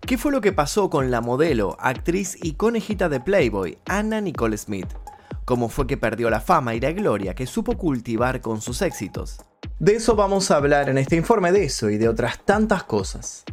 ¿Qué fue lo que pasó con la modelo, actriz y conejita de Playboy, Anna Nicole Smith? ¿Cómo fue que perdió la fama y la gloria que supo cultivar con sus éxitos? De eso vamos a hablar en este informe de eso y de otras tantas cosas.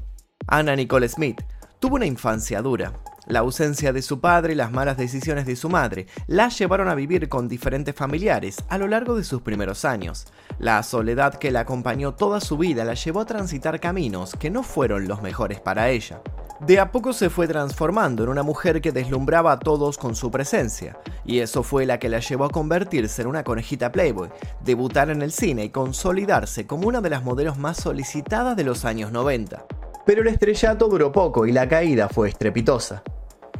Anna Nicole Smith tuvo una infancia dura. La ausencia de su padre y las malas decisiones de su madre la llevaron a vivir con diferentes familiares a lo largo de sus primeros años. La soledad que la acompañó toda su vida la llevó a transitar caminos que no fueron los mejores para ella. De a poco se fue transformando en una mujer que deslumbraba a todos con su presencia, y eso fue la que la llevó a convertirse en una conejita Playboy, debutar en el cine y consolidarse como una de las modelos más solicitadas de los años 90. Pero el estrellato duró poco y la caída fue estrepitosa.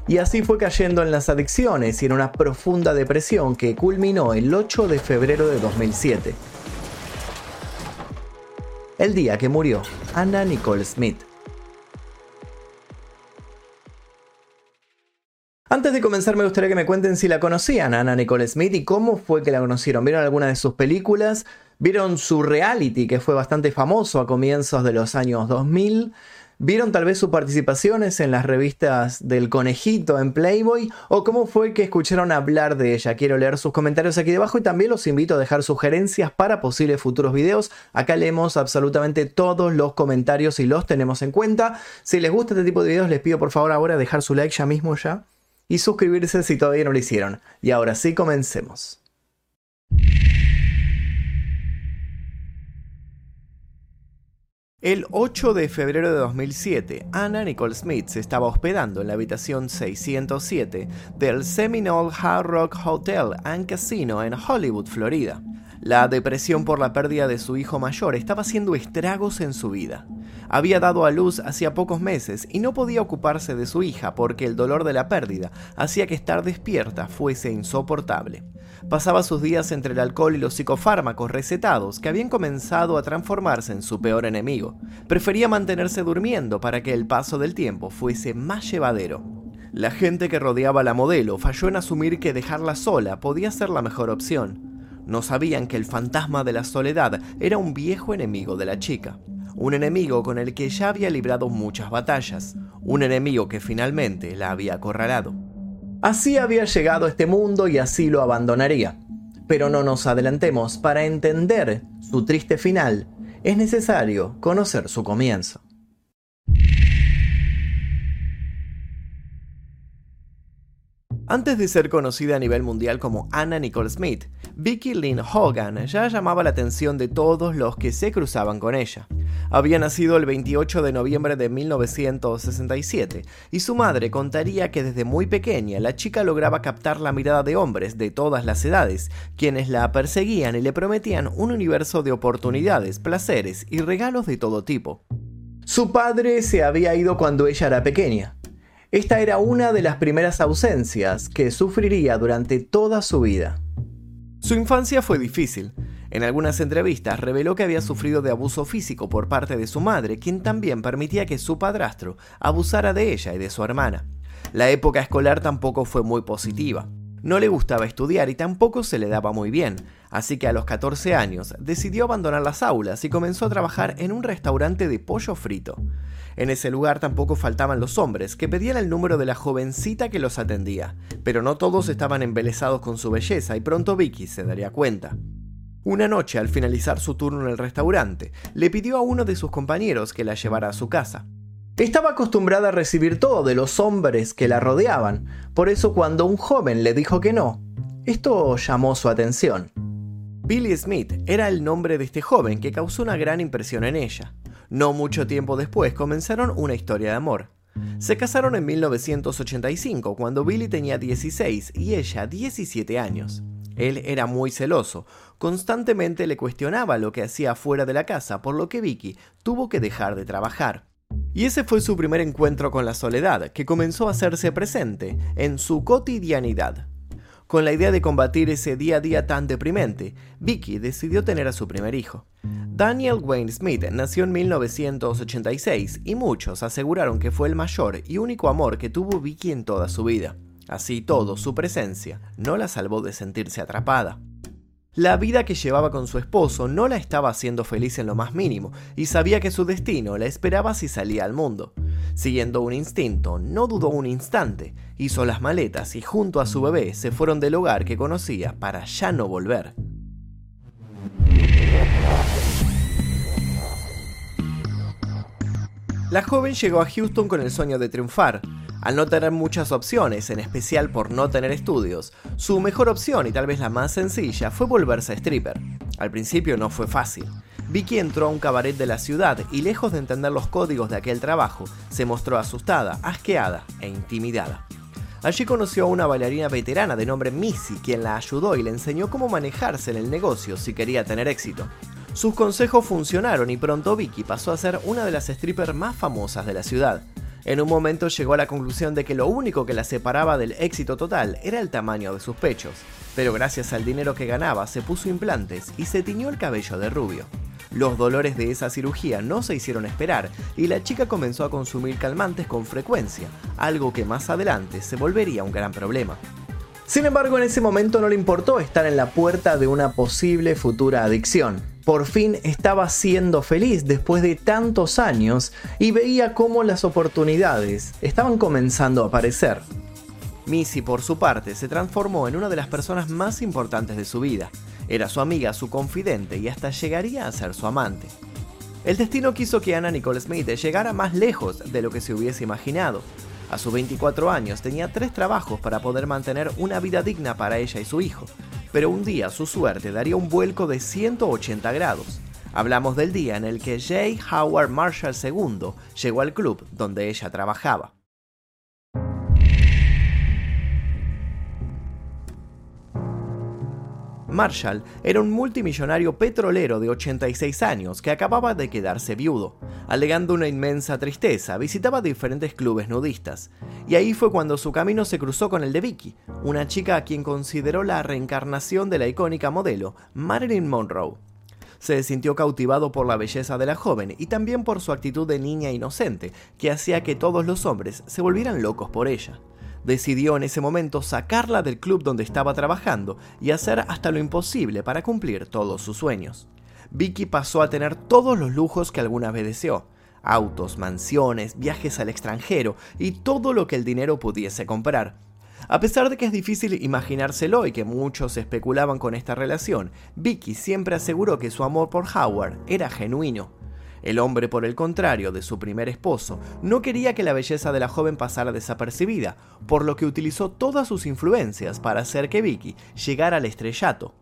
Y así fue cayendo en las adicciones y en una profunda depresión que culminó el 8 de febrero de 2007. El día que murió Anna Nicole Smith. Antes de comenzar me gustaría que me cuenten si la conocían a Anna Nicole Smith y cómo fue que la conocieron. ¿Vieron alguna de sus películas? ¿Vieron su reality que fue bastante famoso a comienzos de los años 2000? ¿Vieron tal vez sus participaciones en las revistas del conejito en Playboy? ¿O cómo fue que escucharon hablar de ella? Quiero leer sus comentarios aquí debajo y también los invito a dejar sugerencias para posibles futuros videos. Acá leemos absolutamente todos los comentarios y los tenemos en cuenta. Si les gusta este tipo de videos les pido por favor ahora dejar su like ya mismo ya y suscribirse si todavía no lo hicieron. Y ahora sí, comencemos. El 8 de febrero de 2007, Anna Nicole Smith se estaba hospedando en la habitación 607 del Seminole Hard Rock Hotel and Casino en Hollywood, Florida. La depresión por la pérdida de su hijo mayor estaba haciendo estragos en su vida. Había dado a luz hacía pocos meses y no podía ocuparse de su hija porque el dolor de la pérdida hacía que estar despierta fuese insoportable. Pasaba sus días entre el alcohol y los psicofármacos recetados que habían comenzado a transformarse en su peor enemigo. Prefería mantenerse durmiendo para que el paso del tiempo fuese más llevadero. La gente que rodeaba a la modelo falló en asumir que dejarla sola podía ser la mejor opción. No sabían que el fantasma de la soledad era un viejo enemigo de la chica un enemigo con el que ya había librado muchas batallas, un enemigo que finalmente la había acorralado. Así había llegado a este mundo y así lo abandonaría. Pero no nos adelantemos, para entender su triste final es necesario conocer su comienzo. Antes de ser conocida a nivel mundial como Anna Nicole Smith, Vicky Lynn Hogan ya llamaba la atención de todos los que se cruzaban con ella. Había nacido el 28 de noviembre de 1967 y su madre contaría que desde muy pequeña la chica lograba captar la mirada de hombres de todas las edades, quienes la perseguían y le prometían un universo de oportunidades, placeres y regalos de todo tipo. Su padre se había ido cuando ella era pequeña. Esta era una de las primeras ausencias que sufriría durante toda su vida. Su infancia fue difícil. En algunas entrevistas reveló que había sufrido de abuso físico por parte de su madre, quien también permitía que su padrastro abusara de ella y de su hermana. La época escolar tampoco fue muy positiva. No le gustaba estudiar y tampoco se le daba muy bien, así que a los 14 años decidió abandonar las aulas y comenzó a trabajar en un restaurante de pollo frito. En ese lugar tampoco faltaban los hombres, que pedían el número de la jovencita que los atendía, pero no todos estaban embelesados con su belleza y pronto Vicky se daría cuenta. Una noche, al finalizar su turno en el restaurante, le pidió a uno de sus compañeros que la llevara a su casa. Estaba acostumbrada a recibir todo de los hombres que la rodeaban, por eso cuando un joven le dijo que no, esto llamó su atención. Billy Smith era el nombre de este joven que causó una gran impresión en ella. No mucho tiempo después comenzaron una historia de amor. Se casaron en 1985 cuando Billy tenía 16 y ella 17 años. Él era muy celoso, constantemente le cuestionaba lo que hacía fuera de la casa, por lo que Vicky tuvo que dejar de trabajar. Y ese fue su primer encuentro con la soledad, que comenzó a hacerse presente en su cotidianidad. Con la idea de combatir ese día a día tan deprimente, Vicky decidió tener a su primer hijo. Daniel Wayne Smith nació en 1986 y muchos aseguraron que fue el mayor y único amor que tuvo Vicky en toda su vida. Así todo, su presencia no la salvó de sentirse atrapada. La vida que llevaba con su esposo no la estaba haciendo feliz en lo más mínimo y sabía que su destino la esperaba si salía al mundo. Siguiendo un instinto, no dudó un instante, hizo las maletas y junto a su bebé se fueron del hogar que conocía para ya no volver. La joven llegó a Houston con el sueño de triunfar, al no tener muchas opciones, en especial por no tener estudios, su mejor opción y tal vez la más sencilla fue volverse stripper. Al principio no fue fácil. Vicky entró a un cabaret de la ciudad y lejos de entender los códigos de aquel trabajo, se mostró asustada, asqueada e intimidada. Allí conoció a una bailarina veterana de nombre Missy, quien la ayudó y le enseñó cómo manejarse en el negocio si quería tener éxito. Sus consejos funcionaron y pronto Vicky pasó a ser una de las strippers más famosas de la ciudad. En un momento llegó a la conclusión de que lo único que la separaba del éxito total era el tamaño de sus pechos, pero gracias al dinero que ganaba se puso implantes y se tiñó el cabello de rubio. Los dolores de esa cirugía no se hicieron esperar y la chica comenzó a consumir calmantes con frecuencia, algo que más adelante se volvería un gran problema. Sin embargo, en ese momento no le importó estar en la puerta de una posible futura adicción. Por fin estaba siendo feliz después de tantos años y veía cómo las oportunidades estaban comenzando a aparecer. Missy, por su parte, se transformó en una de las personas más importantes de su vida. Era su amiga, su confidente y hasta llegaría a ser su amante. El destino quiso que Anna Nicole Smith llegara más lejos de lo que se hubiese imaginado. A sus 24 años tenía tres trabajos para poder mantener una vida digna para ella y su hijo, pero un día su suerte daría un vuelco de 180 grados. Hablamos del día en el que J. Howard Marshall II llegó al club donde ella trabajaba. Marshall era un multimillonario petrolero de 86 años que acababa de quedarse viudo. Alegando una inmensa tristeza, visitaba diferentes clubes nudistas. Y ahí fue cuando su camino se cruzó con el de Vicky, una chica a quien consideró la reencarnación de la icónica modelo Marilyn Monroe. Se sintió cautivado por la belleza de la joven y también por su actitud de niña inocente, que hacía que todos los hombres se volvieran locos por ella decidió en ese momento sacarla del club donde estaba trabajando y hacer hasta lo imposible para cumplir todos sus sueños. Vicky pasó a tener todos los lujos que alguna vez deseó, autos, mansiones, viajes al extranjero y todo lo que el dinero pudiese comprar. A pesar de que es difícil imaginárselo y que muchos especulaban con esta relación, Vicky siempre aseguró que su amor por Howard era genuino. El hombre, por el contrario, de su primer esposo, no quería que la belleza de la joven pasara desapercibida, por lo que utilizó todas sus influencias para hacer que Vicky llegara al estrellato.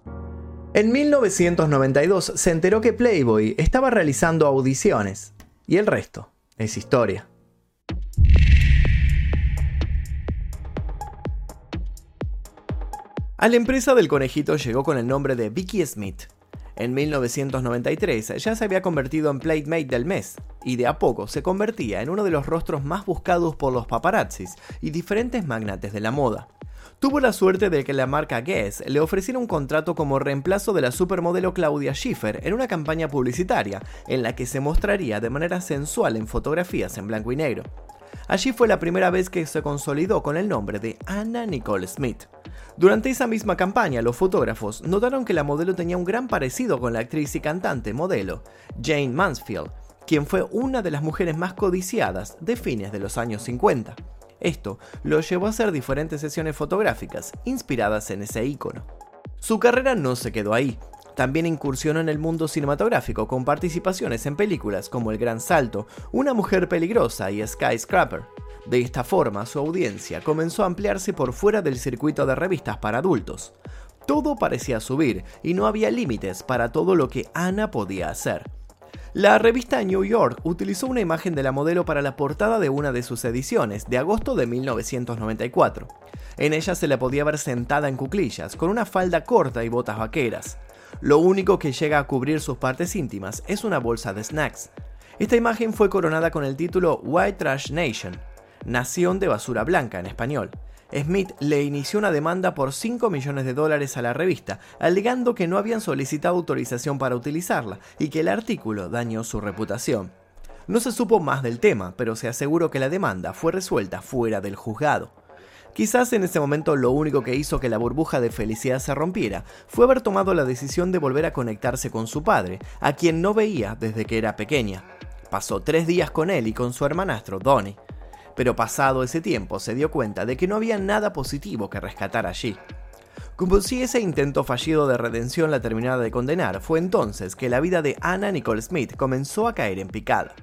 En 1992 se enteró que Playboy estaba realizando audiciones, y el resto es historia. A la empresa del conejito llegó con el nombre de Vicky Smith, en 1993 ya se había convertido en Playmate del mes y de a poco se convertía en uno de los rostros más buscados por los paparazzis y diferentes magnates de la moda. Tuvo la suerte de que la marca Guess le ofreciera un contrato como reemplazo de la supermodelo Claudia Schiffer en una campaña publicitaria en la que se mostraría de manera sensual en fotografías en blanco y negro. Allí fue la primera vez que se consolidó con el nombre de Anna Nicole Smith. Durante esa misma campaña, los fotógrafos notaron que la modelo tenía un gran parecido con la actriz y cantante modelo Jane Mansfield, quien fue una de las mujeres más codiciadas de fines de los años 50. Esto lo llevó a hacer diferentes sesiones fotográficas inspiradas en ese ícono. Su carrera no se quedó ahí. También incursionó en el mundo cinematográfico con participaciones en películas como El Gran Salto, Una Mujer Peligrosa y Skyscraper. De esta forma, su audiencia comenzó a ampliarse por fuera del circuito de revistas para adultos. Todo parecía subir y no había límites para todo lo que Anna podía hacer. La revista New York utilizó una imagen de la modelo para la portada de una de sus ediciones, de agosto de 1994. En ella se la podía ver sentada en cuclillas, con una falda corta y botas vaqueras. Lo único que llega a cubrir sus partes íntimas es una bolsa de snacks. Esta imagen fue coronada con el título White Trash Nation, Nación de Basura Blanca en español. Smith le inició una demanda por 5 millones de dólares a la revista, alegando que no habían solicitado autorización para utilizarla y que el artículo dañó su reputación. No se supo más del tema, pero se aseguró que la demanda fue resuelta fuera del juzgado. Quizás en ese momento lo único que hizo que la burbuja de felicidad se rompiera fue haber tomado la decisión de volver a conectarse con su padre, a quien no veía desde que era pequeña. Pasó tres días con él y con su hermanastro, Donnie. Pero pasado ese tiempo se dio cuenta de que no había nada positivo que rescatar allí. Como si ese intento fallido de redención la terminara de condenar, fue entonces que la vida de Anna Nicole Smith comenzó a caer en picada.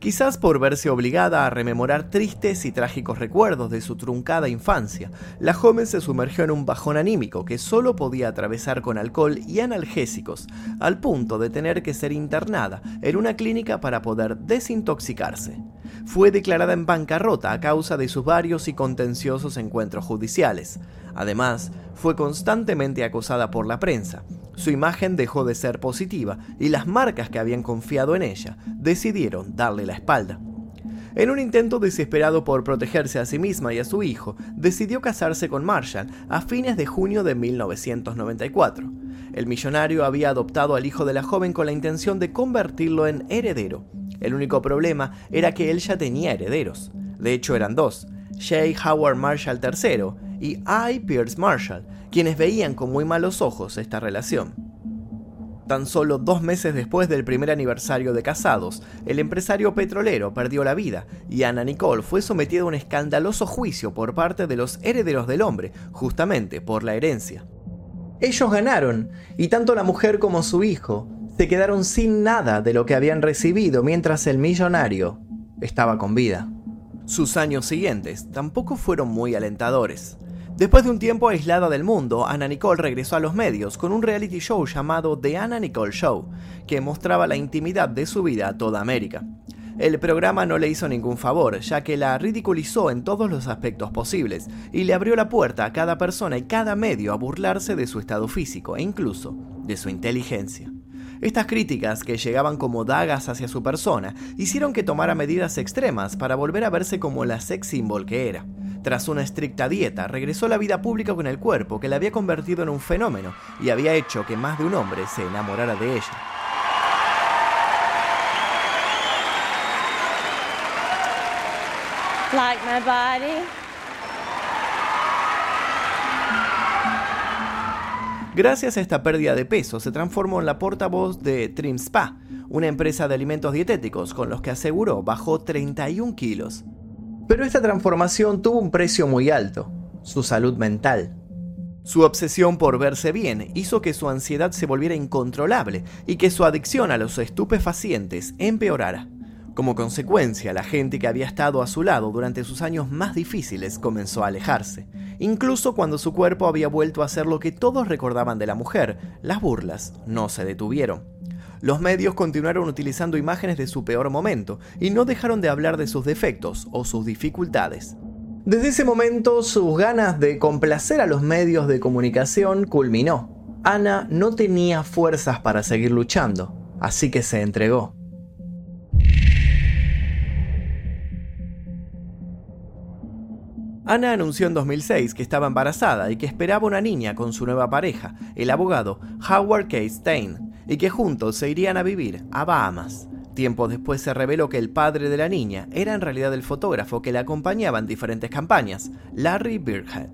Quizás por verse obligada a rememorar tristes y trágicos recuerdos de su truncada infancia, la joven se sumergió en un bajón anímico que solo podía atravesar con alcohol y analgésicos, al punto de tener que ser internada en una clínica para poder desintoxicarse. Fue declarada en bancarrota a causa de sus varios y contenciosos encuentros judiciales. Además, fue constantemente acosada por la prensa, su imagen dejó de ser positiva y las marcas que habían confiado en ella decidieron darle la espalda. En un intento desesperado por protegerse a sí misma y a su hijo, decidió casarse con Marshall a fines de junio de 1994. El millonario había adoptado al hijo de la joven con la intención de convertirlo en heredero. El único problema era que él ya tenía herederos. De hecho, eran dos, J. Howard Marshall III y I. Pierce Marshall, quienes veían con muy malos ojos esta relación. Tan solo dos meses después del primer aniversario de casados, el empresario petrolero perdió la vida y Anna Nicole fue sometida a un escandaloso juicio por parte de los herederos del hombre, justamente por la herencia. Ellos ganaron, y tanto la mujer como su hijo se quedaron sin nada de lo que habían recibido mientras el millonario estaba con vida. Sus años siguientes tampoco fueron muy alentadores. Después de un tiempo aislada del mundo, Anna Nicole regresó a los medios con un reality show llamado The Anna Nicole Show, que mostraba la intimidad de su vida a toda América. El programa no le hizo ningún favor, ya que la ridiculizó en todos los aspectos posibles y le abrió la puerta a cada persona y cada medio a burlarse de su estado físico e incluso de su inteligencia. Estas críticas, que llegaban como dagas hacia su persona, hicieron que tomara medidas extremas para volver a verse como la sex symbol que era. Tras una estricta dieta, regresó a la vida pública con el cuerpo que la había convertido en un fenómeno y había hecho que más de un hombre se enamorara de ella. Like my body. Gracias a esta pérdida de peso, se transformó en la portavoz de Trim Spa, una empresa de alimentos dietéticos con los que aseguró bajó 31 kilos. Pero esta transformación tuvo un precio muy alto, su salud mental. Su obsesión por verse bien hizo que su ansiedad se volviera incontrolable y que su adicción a los estupefacientes empeorara. Como consecuencia, la gente que había estado a su lado durante sus años más difíciles comenzó a alejarse. Incluso cuando su cuerpo había vuelto a ser lo que todos recordaban de la mujer, las burlas no se detuvieron los medios continuaron utilizando imágenes de su peor momento y no dejaron de hablar de sus defectos o sus dificultades. Desde ese momento, sus ganas de complacer a los medios de comunicación culminó. Ana no tenía fuerzas para seguir luchando, así que se entregó. Ana anunció en 2006 que estaba embarazada y que esperaba una niña con su nueva pareja, el abogado Howard K. Stein, y que juntos se irían a vivir a Bahamas. Tiempo después se reveló que el padre de la niña era en realidad el fotógrafo que la acompañaba en diferentes campañas, Larry Birkhead.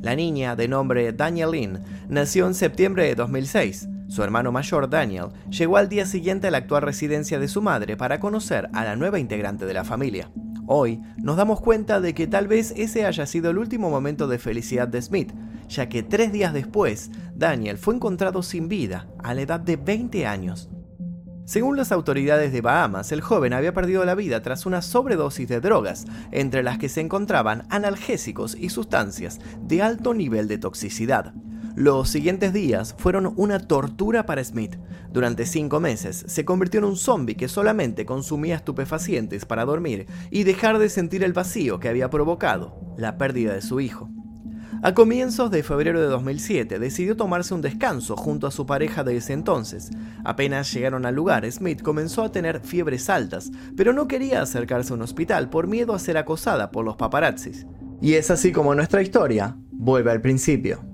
La niña, de nombre Daniel Lynn, nació en septiembre de 2006. Su hermano mayor, Daniel, llegó al día siguiente a la actual residencia de su madre para conocer a la nueva integrante de la familia. Hoy nos damos cuenta de que tal vez ese haya sido el último momento de felicidad de Smith, ya que tres días después, Daniel fue encontrado sin vida a la edad de 20 años. Según las autoridades de Bahamas, el joven había perdido la vida tras una sobredosis de drogas, entre las que se encontraban analgésicos y sustancias de alto nivel de toxicidad. Los siguientes días fueron una tortura para Smith. Durante cinco meses se convirtió en un zombie que solamente consumía estupefacientes para dormir y dejar de sentir el vacío que había provocado la pérdida de su hijo. A comienzos de febrero de 2007 decidió tomarse un descanso junto a su pareja de ese entonces. Apenas llegaron al lugar, Smith comenzó a tener fiebres altas, pero no quería acercarse a un hospital por miedo a ser acosada por los paparazzis. Y es así como nuestra historia vuelve al principio.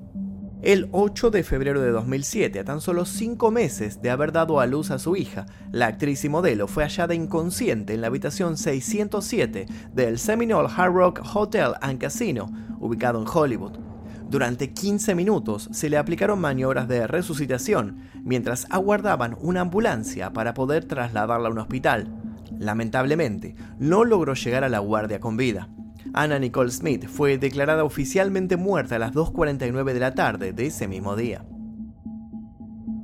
El 8 de febrero de 2007, a tan solo cinco meses de haber dado a luz a su hija, la actriz y modelo fue hallada inconsciente en la habitación 607 del Seminole Hard Rock Hotel and Casino, ubicado en Hollywood. Durante 15 minutos se le aplicaron maniobras de resucitación mientras aguardaban una ambulancia para poder trasladarla a un hospital. Lamentablemente, no logró llegar a la guardia con vida. Anna Nicole Smith fue declarada oficialmente muerta a las 2.49 de la tarde de ese mismo día.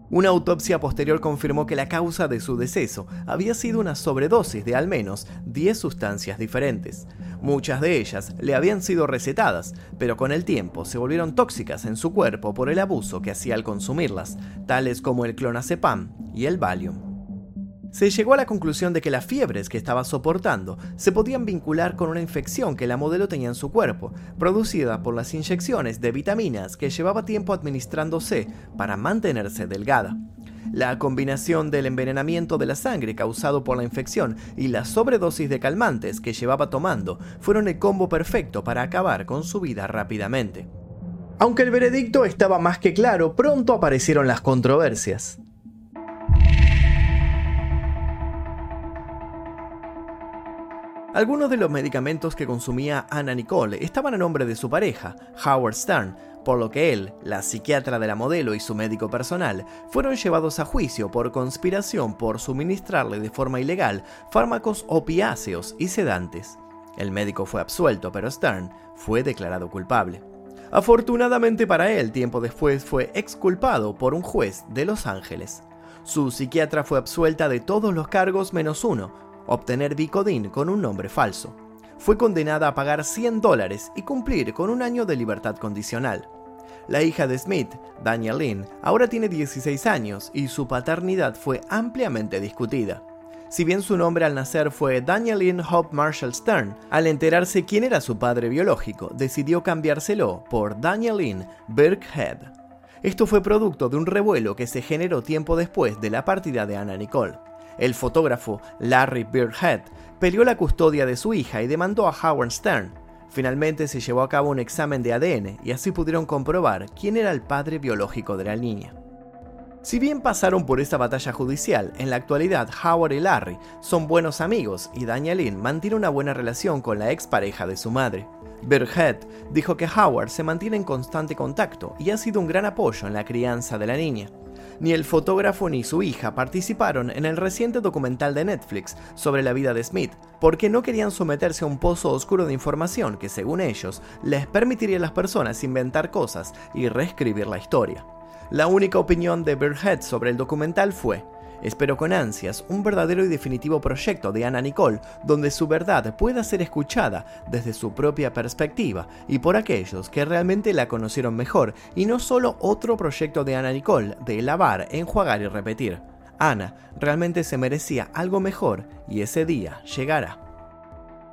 Una autopsia posterior confirmó que la causa de su deceso había sido una sobredosis de al menos 10 sustancias diferentes. Muchas de ellas le habían sido recetadas, pero con el tiempo se volvieron tóxicas en su cuerpo por el abuso que hacía al consumirlas, tales como el clonazepam y el Valium se llegó a la conclusión de que las fiebres que estaba soportando se podían vincular con una infección que la modelo tenía en su cuerpo, producida por las inyecciones de vitaminas que llevaba tiempo administrándose para mantenerse delgada. La combinación del envenenamiento de la sangre causado por la infección y la sobredosis de calmantes que llevaba tomando fueron el combo perfecto para acabar con su vida rápidamente. Aunque el veredicto estaba más que claro, pronto aparecieron las controversias. Algunos de los medicamentos que consumía Anna Nicole estaban a nombre de su pareja, Howard Stern, por lo que él, la psiquiatra de la modelo y su médico personal fueron llevados a juicio por conspiración por suministrarle de forma ilegal fármacos opiáceos y sedantes. El médico fue absuelto, pero Stern fue declarado culpable. Afortunadamente para él, tiempo después fue exculpado por un juez de Los Ángeles. Su psiquiatra fue absuelta de todos los cargos menos uno, obtener Bicodin con un nombre falso. Fue condenada a pagar 100 dólares y cumplir con un año de libertad condicional. La hija de Smith, Daniel Lynn, ahora tiene 16 años y su paternidad fue ampliamente discutida. Si bien su nombre al nacer fue Daniel Lynn Hope Marshall Stern, al enterarse quién era su padre biológico, decidió cambiárselo por Daniel Lynn Birkhead. Esto fue producto de un revuelo que se generó tiempo después de la partida de Anna Nicole. El fotógrafo Larry Birkhead peleó la custodia de su hija y demandó a Howard Stern. Finalmente se llevó a cabo un examen de ADN y así pudieron comprobar quién era el padre biológico de la niña. Si bien pasaron por esta batalla judicial, en la actualidad Howard y Larry son buenos amigos y Danielin mantiene una buena relación con la expareja de su madre. Birkhead dijo que Howard se mantiene en constante contacto y ha sido un gran apoyo en la crianza de la niña. Ni el fotógrafo ni su hija participaron en el reciente documental de Netflix sobre la vida de Smith, porque no querían someterse a un pozo oscuro de información que, según ellos, les permitiría a las personas inventar cosas y reescribir la historia. La única opinión de Bird sobre el documental fue, Espero con ansias un verdadero y definitivo proyecto de Anna Nicole donde su verdad pueda ser escuchada desde su propia perspectiva y por aquellos que realmente la conocieron mejor y no solo otro proyecto de Anna Nicole de lavar, enjuagar y repetir. Ana realmente se merecía algo mejor y ese día llegará.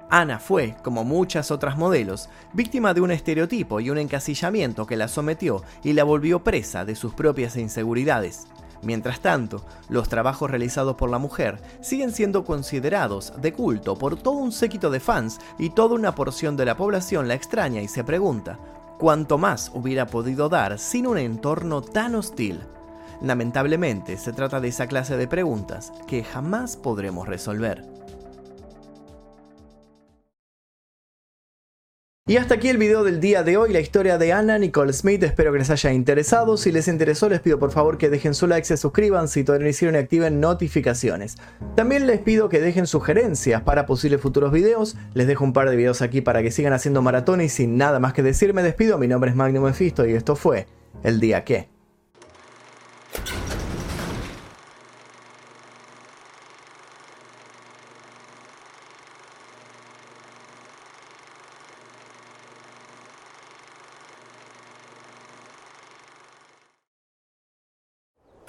Ana fue, como muchas otras modelos, víctima de un estereotipo y un encasillamiento que la sometió y la volvió presa de sus propias inseguridades. Mientras tanto, los trabajos realizados por la mujer siguen siendo considerados de culto por todo un séquito de fans y toda una porción de la población la extraña y se pregunta, ¿cuánto más hubiera podido dar sin un entorno tan hostil? Lamentablemente se trata de esa clase de preguntas que jamás podremos resolver. Y hasta aquí el video del día de hoy, la historia de Anna Nicole Smith, espero que les haya interesado, si les interesó les pido por favor que dejen su like, se suscriban si todavía no hicieron y activen notificaciones. También les pido que dejen sugerencias para posibles futuros videos, les dejo un par de videos aquí para que sigan haciendo maratón y sin nada más que decir me despido, mi nombre es Magnum Mephisto y esto fue El Día Que.